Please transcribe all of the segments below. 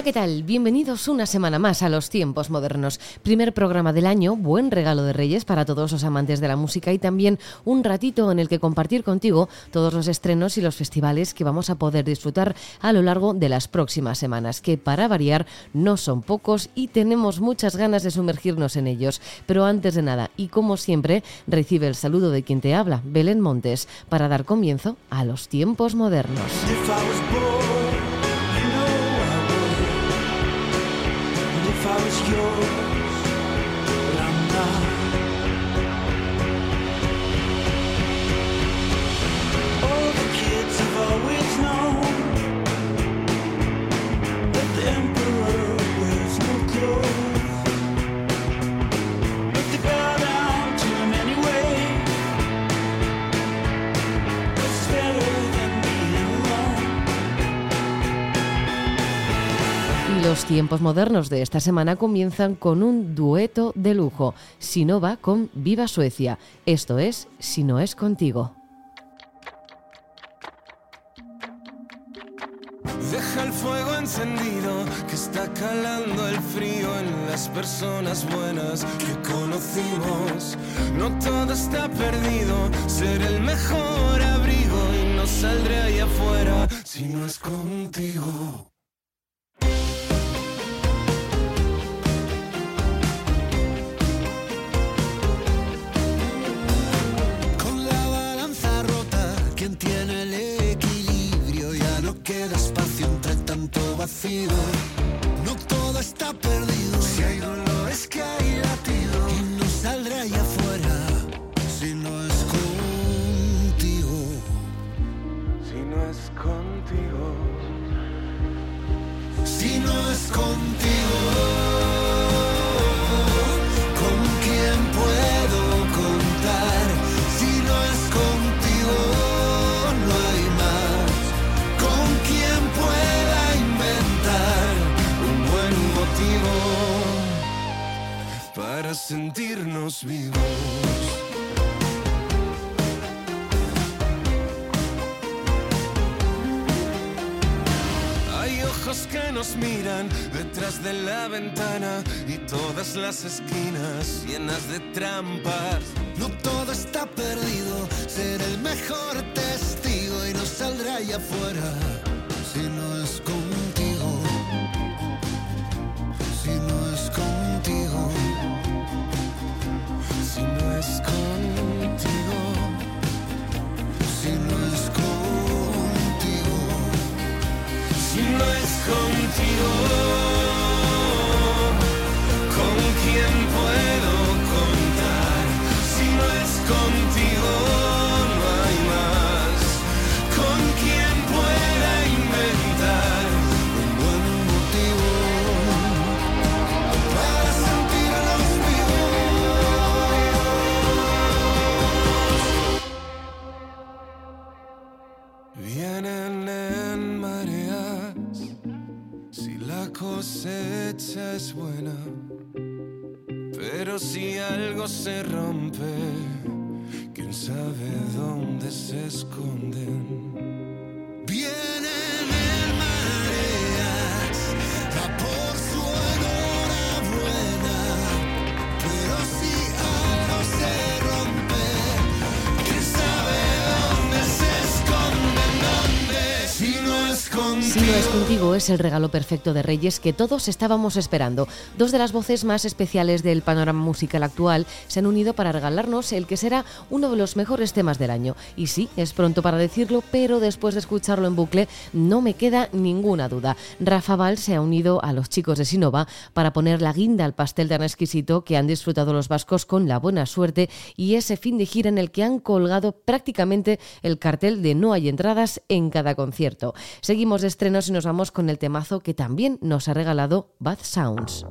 Hola, ¿qué tal? Bienvenidos una semana más a los tiempos modernos. Primer programa del año, buen regalo de Reyes para todos los amantes de la música y también un ratito en el que compartir contigo todos los estrenos y los festivales que vamos a poder disfrutar a lo largo de las próximas semanas, que para variar no son pocos y tenemos muchas ganas de sumergirnos en ellos. Pero antes de nada, y como siempre, recibe el saludo de quien te habla, Belén Montes, para dar comienzo a los tiempos modernos. your los tiempos modernos de esta semana comienzan con un dueto de lujo, Sinova con Viva Suecia. Esto es Si no es contigo. Deja el fuego encendido que está calando el frío en las personas buenas que conocimos. No todo está perdido, ser el mejor abrigo y no saldré ahí afuera si no es contigo. De la ventana y todas las esquinas llenas de trampas. Es el regalo perfecto de Reyes que todos estábamos esperando. Dos de las voces más especiales del panorama musical actual se han unido para regalarnos el que será uno de los mejores temas del año. Y sí, es pronto para decirlo, pero después de escucharlo en bucle no me queda ninguna duda. Rafa Val se ha unido a los chicos de Sinova para poner la guinda al pastel tan exquisito que han disfrutado los vascos con la buena suerte y ese fin de gira en el que han colgado prácticamente el cartel de no hay entradas en cada concierto. Seguimos de estrenos y nos vamos con el temazo que también nos ha regalado Bad Sounds.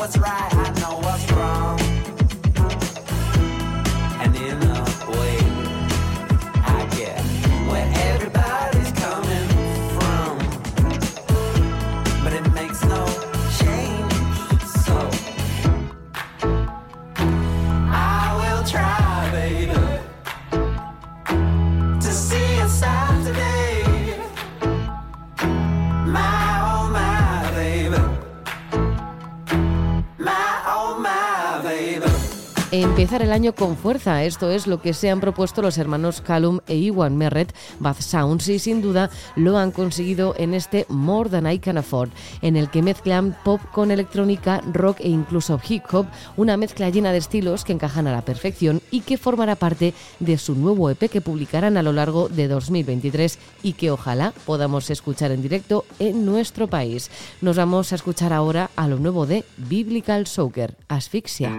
What's right, I know Empezar el año con fuerza, esto es lo que se han propuesto los hermanos Callum e Iwan Merritt, Bath Sounds, y sin duda lo han conseguido en este More Than I Can Afford, en el que mezclan pop con electrónica, rock e incluso hip hop, una mezcla llena de estilos que encajan a la perfección y que formará parte de su nuevo EP que publicarán a lo largo de 2023 y que ojalá podamos escuchar en directo en nuestro país. Nos vamos a escuchar ahora a lo nuevo de Biblical Soccer, Asfixia.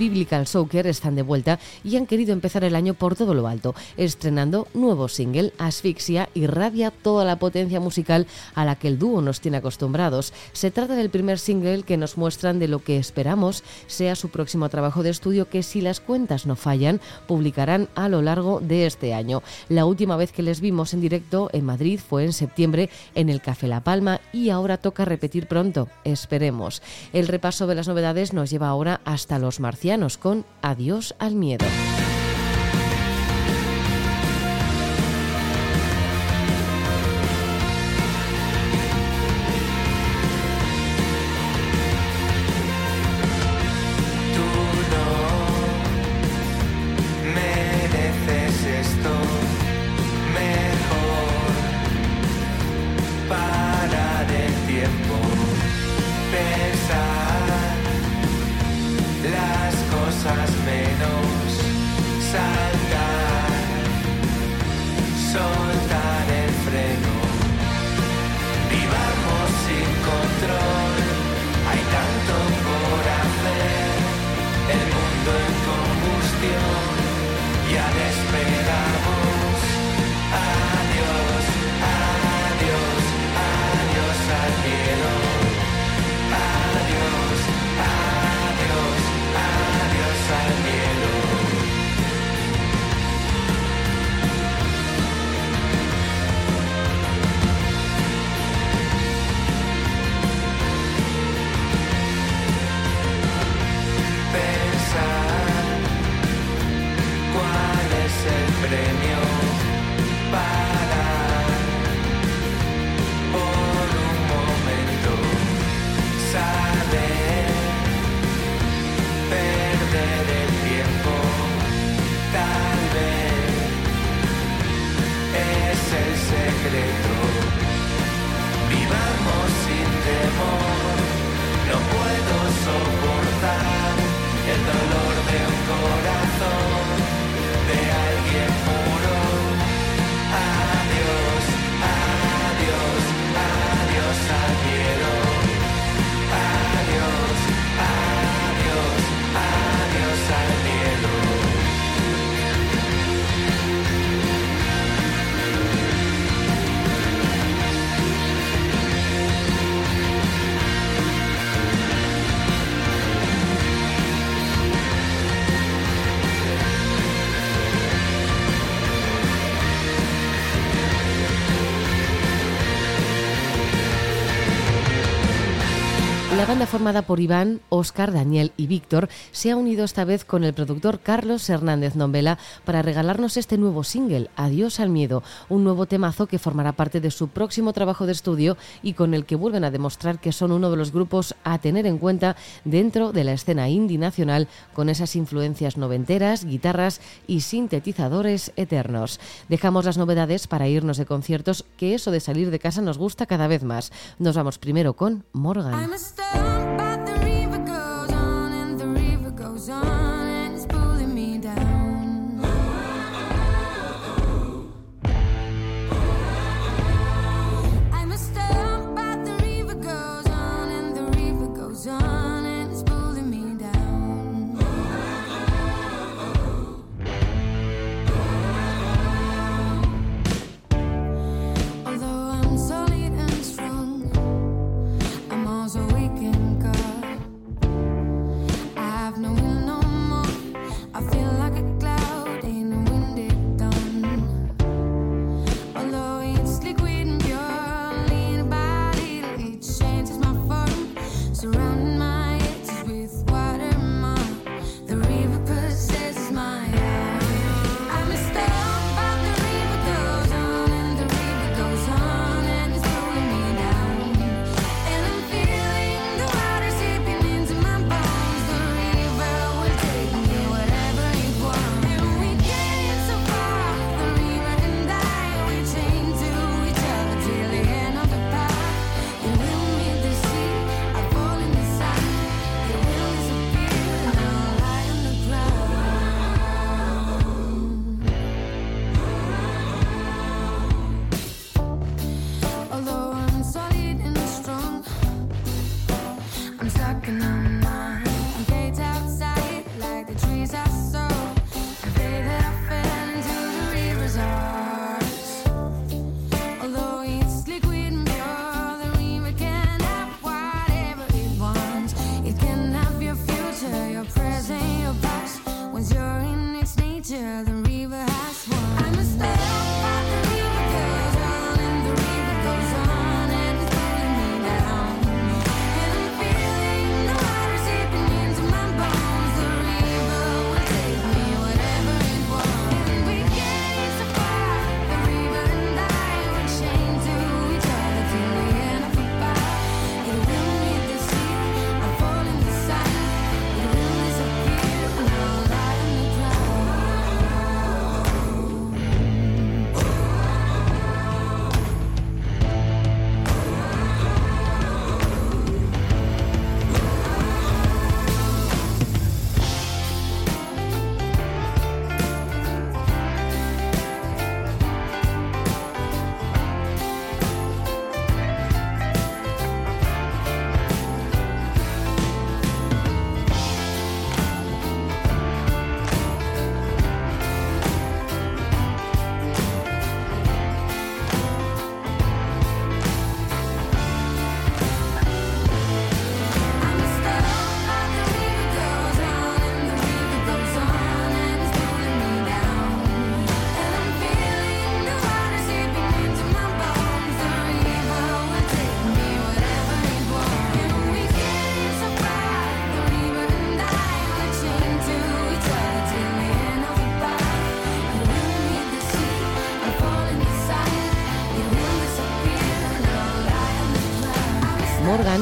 Biblical Soccer están de vuelta y han querido empezar el año por todo lo alto, estrenando nuevo single, Asfixia, y radia toda la potencia musical a la que el dúo nos tiene acostumbrados. Se trata del primer single que nos muestran de lo que esperamos sea su próximo trabajo de estudio que, si las cuentas no fallan, publicarán a lo largo de este año. La última vez que les vimos en directo en Madrid fue en septiembre en el Café La Palma y ahora toca repetir pronto. Esperemos. El repaso de las novedades nos lleva ahora hasta los marcianos con Adiós al miedo. Banda formada por Iván, Óscar, Daniel y Víctor se ha unido esta vez con el productor Carlos Hernández Nombela para regalarnos este nuevo single, Adiós al miedo, un nuevo temazo que formará parte de su próximo trabajo de estudio y con el que vuelven a demostrar que son uno de los grupos a tener en cuenta dentro de la escena indie nacional con esas influencias noventeras, guitarras y sintetizadores eternos. Dejamos las novedades para irnos de conciertos, que eso de salir de casa nos gusta cada vez más. Nos vamos primero con Morgan. somebody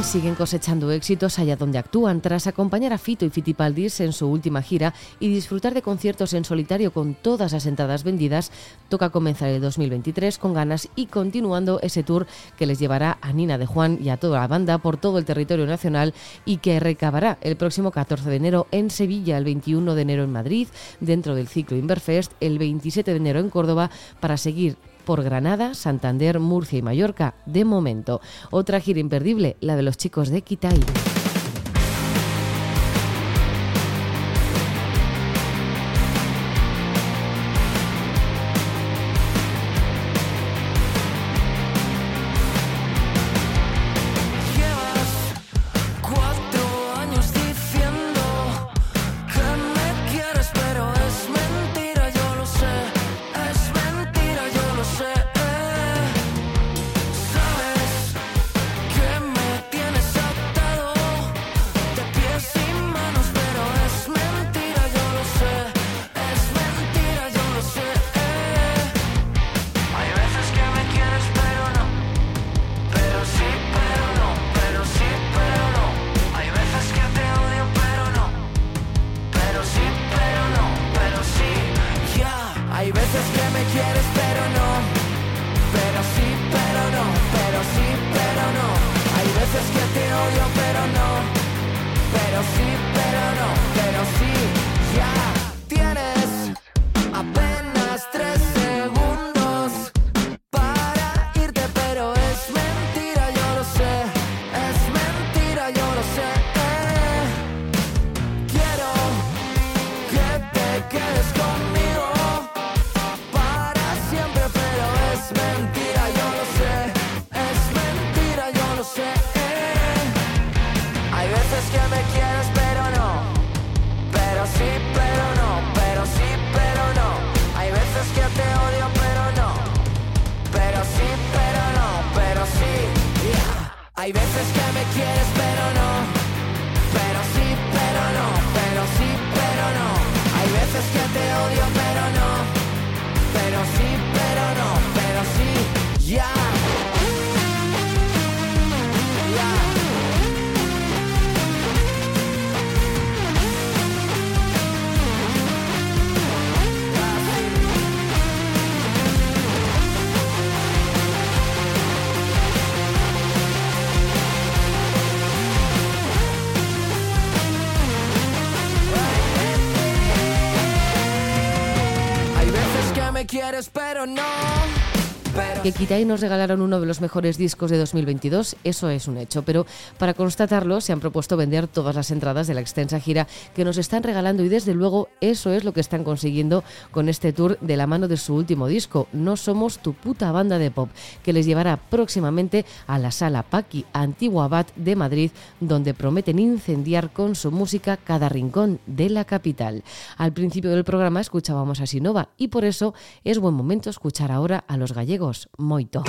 Siguen cosechando éxitos allá donde actúan tras acompañar a Fito y Fitipaldis en su última gira y disfrutar de conciertos en solitario con todas las entradas vendidas. Toca comenzar el 2023 con ganas y continuando ese tour que les llevará a Nina de Juan y a toda la banda por todo el territorio nacional y que recabará el próximo 14 de enero en Sevilla, el 21 de enero en Madrid, dentro del ciclo Inverfest, el 27 de enero en Córdoba para seguir por Granada, Santander, Murcia y Mallorca, de momento. Otra gira imperdible, la de los chicos de Kitai. Hay veces que me quieres, quieres, pero no. Que Kitai nos regalaron uno de los mejores discos de 2022, eso es un hecho, pero para constatarlo se han propuesto vender todas las entradas de la extensa gira que nos están regalando y desde luego eso es lo que están consiguiendo con este tour de la mano de su último disco, No Somos Tu Puta Banda de Pop, que les llevará próximamente a la sala Paqui Antigua Abad de Madrid, donde prometen incendiar con su música cada rincón de la capital. Al principio del programa escuchábamos a Sinova y por eso es buen momento escuchar ahora a los gallegos Moito.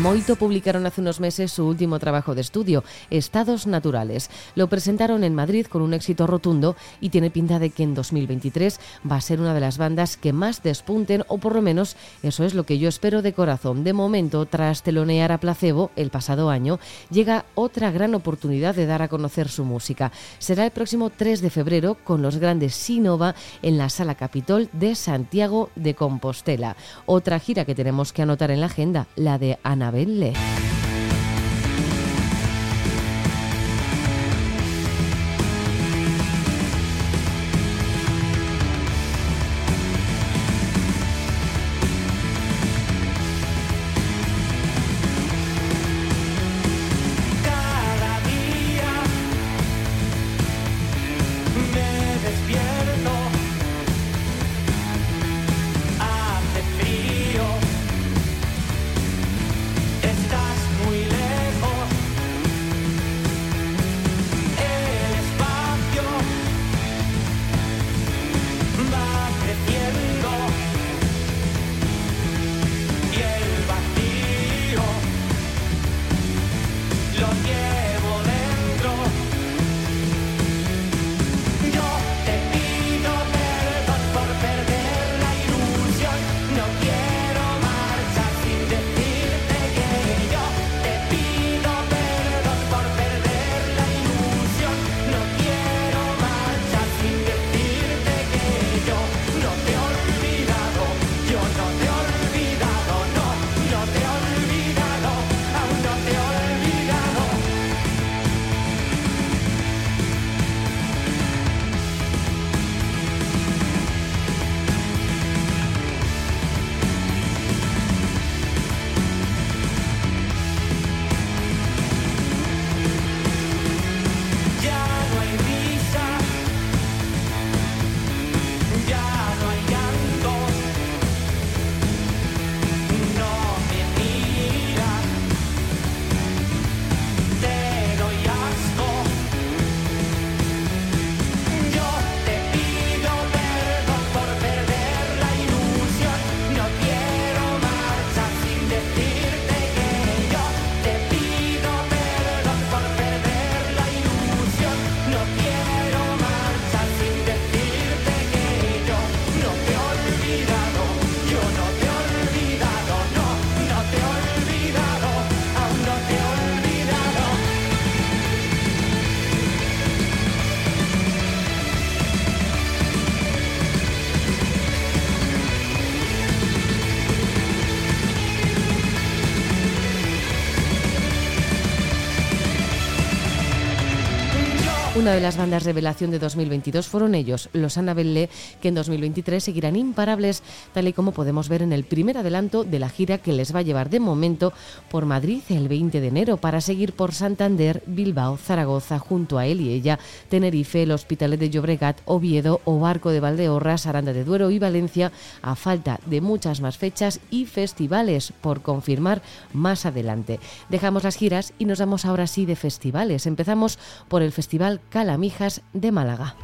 Moito publicaron hace unos meses su último trabajo de estudio, Estados Naturales. Lo presentaron en Madrid con un éxito rotundo y tiene pinta de que en 2023 va a ser una de las bandas que más despunten, o por lo menos eso es lo que yo espero de corazón. De momento, tras telonear a Placebo el pasado año, llega otra gran oportunidad de dar a conocer su música. Será el próximo 3 de febrero con los grandes Sinova en la Sala Capitol de Santiago de Compostela. Otra gira que tenemos que anotar en la agenda, la de Anabel Le. De las bandas revelación de 2022 fueron ellos, los Annabelle que en 2023 seguirán imparables, tal y como podemos ver en el primer adelanto de la gira que les va a llevar de momento por Madrid el 20 de enero para seguir por Santander, Bilbao, Zaragoza, junto a él y ella, Tenerife, el Hospitalet de Llobregat, Oviedo, Obarco de Valdeorras, Aranda de Duero y Valencia, a falta de muchas más fechas y festivales por confirmar más adelante. Dejamos las giras y nos vamos ahora sí de festivales. Empezamos por el Festival Calamijas de Málaga.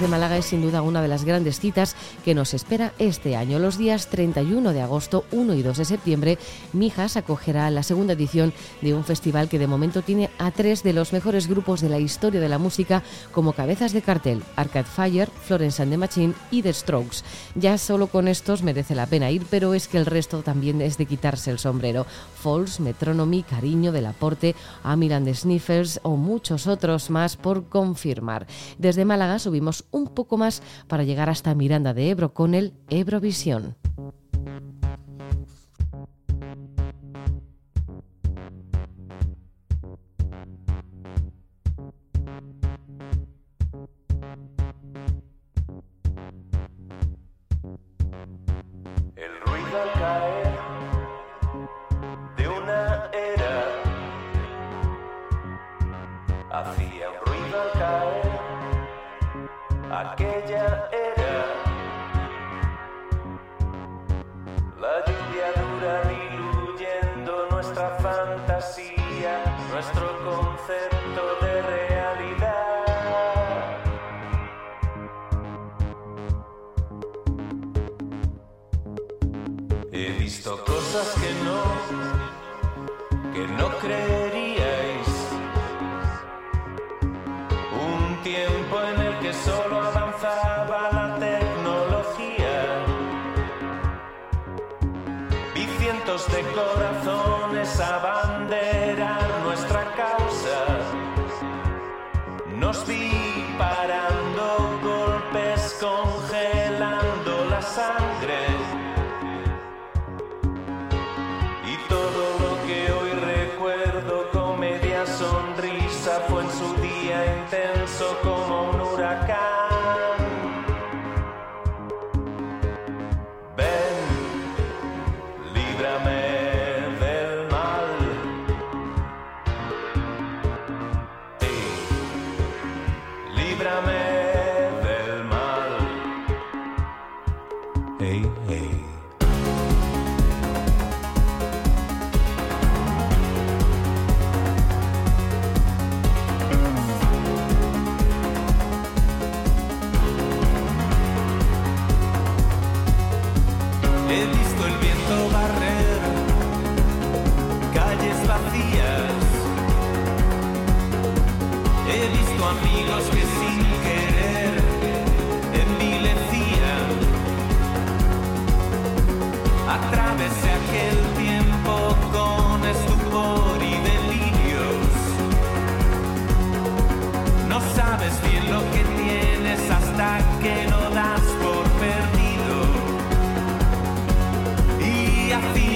De Málaga es sin duda una de las grandes citas que nos espera este año. Los días 31 de agosto, 1 y 2 de septiembre, Mijas acogerá la segunda edición de un festival que de momento tiene a tres de los mejores grupos de la historia de la música como cabezas de cartel, Arcade Fire, Florence and the Machine y The Strokes. Ya solo con estos merece la pena ir, pero es que el resto también es de quitarse el sombrero. Falls, Metronomy, Cariño, Del Aporte, Amiland Sniffers o muchos otros más por confirmar. Desde Málaga subimos un poco más para llegar hasta Miranda de Ebro con el Ebrovisión. Su día intenso como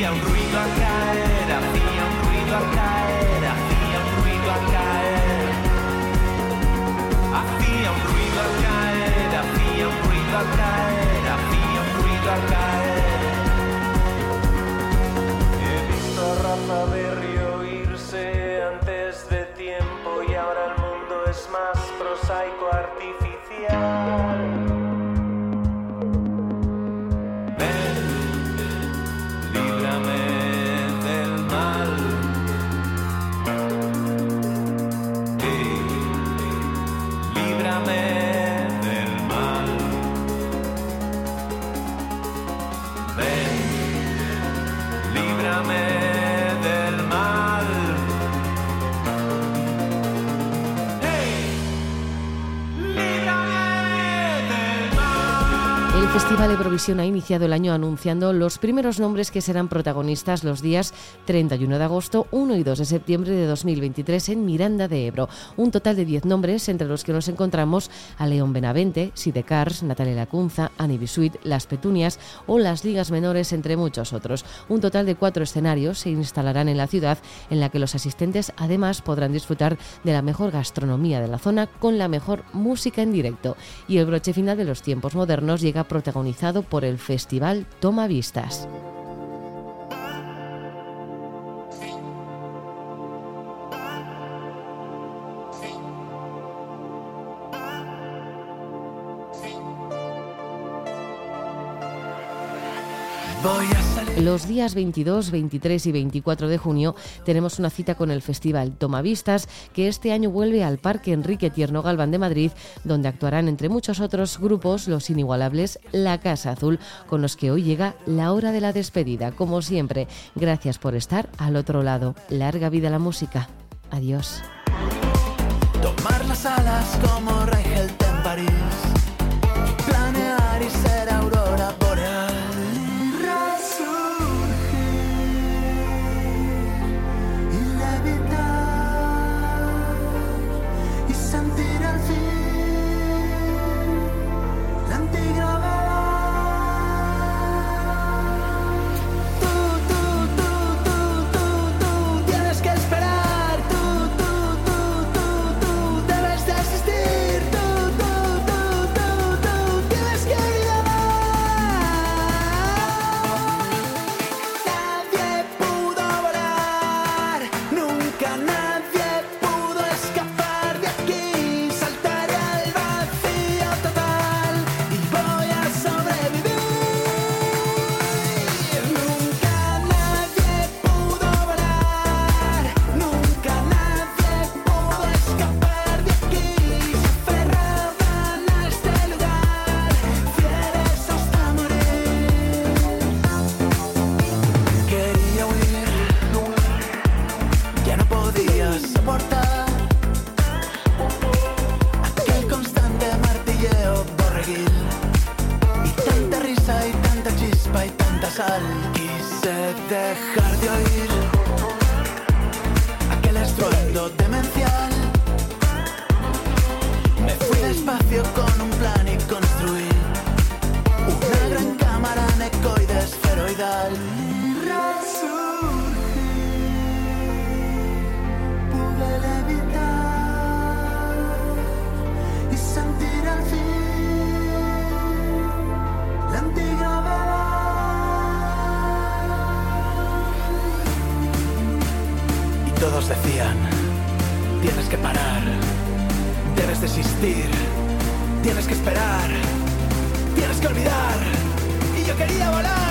hacía un ruido a caer, hacía un ruido a caer, hacía un ruido a caer. Hacía un ruido a caer, hacía un. He visto a Rafa Berrio Festival Eurovisión ha iniciado el año anunciando los primeros nombres que serán protagonistas los días 31 de agosto, 1 y 2 de septiembre de 2023 en Miranda de Ebro. Un total de 10 nombres entre los que nos encontramos a León Benavente, Sidecars, Natalia Lacunza, Annie Bisuit, Las Petunias o las ligas menores, entre muchos otros. Un total de cuatro escenarios se instalarán en la ciudad en la que los asistentes además podrán disfrutar de la mejor gastronomía de la zona con la mejor música en directo. Y el broche final de los tiempos modernos llega protagonizado por el festival Toma Vistas. Los días 22, 23 y 24 de junio tenemos una cita con el Festival Tomavistas, que este año vuelve al Parque Enrique Tierno Galván de Madrid, donde actuarán entre muchos otros grupos los inigualables La Casa Azul, con los que hoy llega la hora de la despedida. Como siempre, gracias por estar al otro lado. Larga vida la música. Adiós. Tomar las alas como París. Y sentir al fin la antigravedad. Todos decían, tienes que parar, debes desistir, tienes que esperar, tienes que olvidar. Y yo quería volar,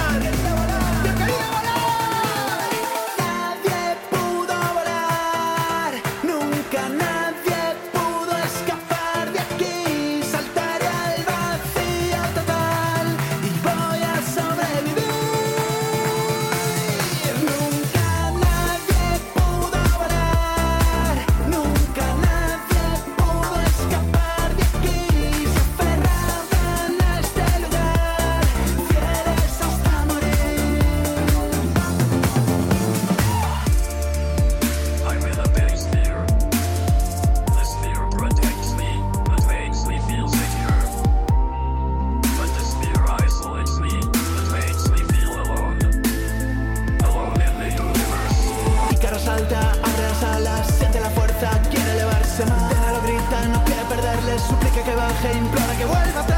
baje, implora que vuelva atrás.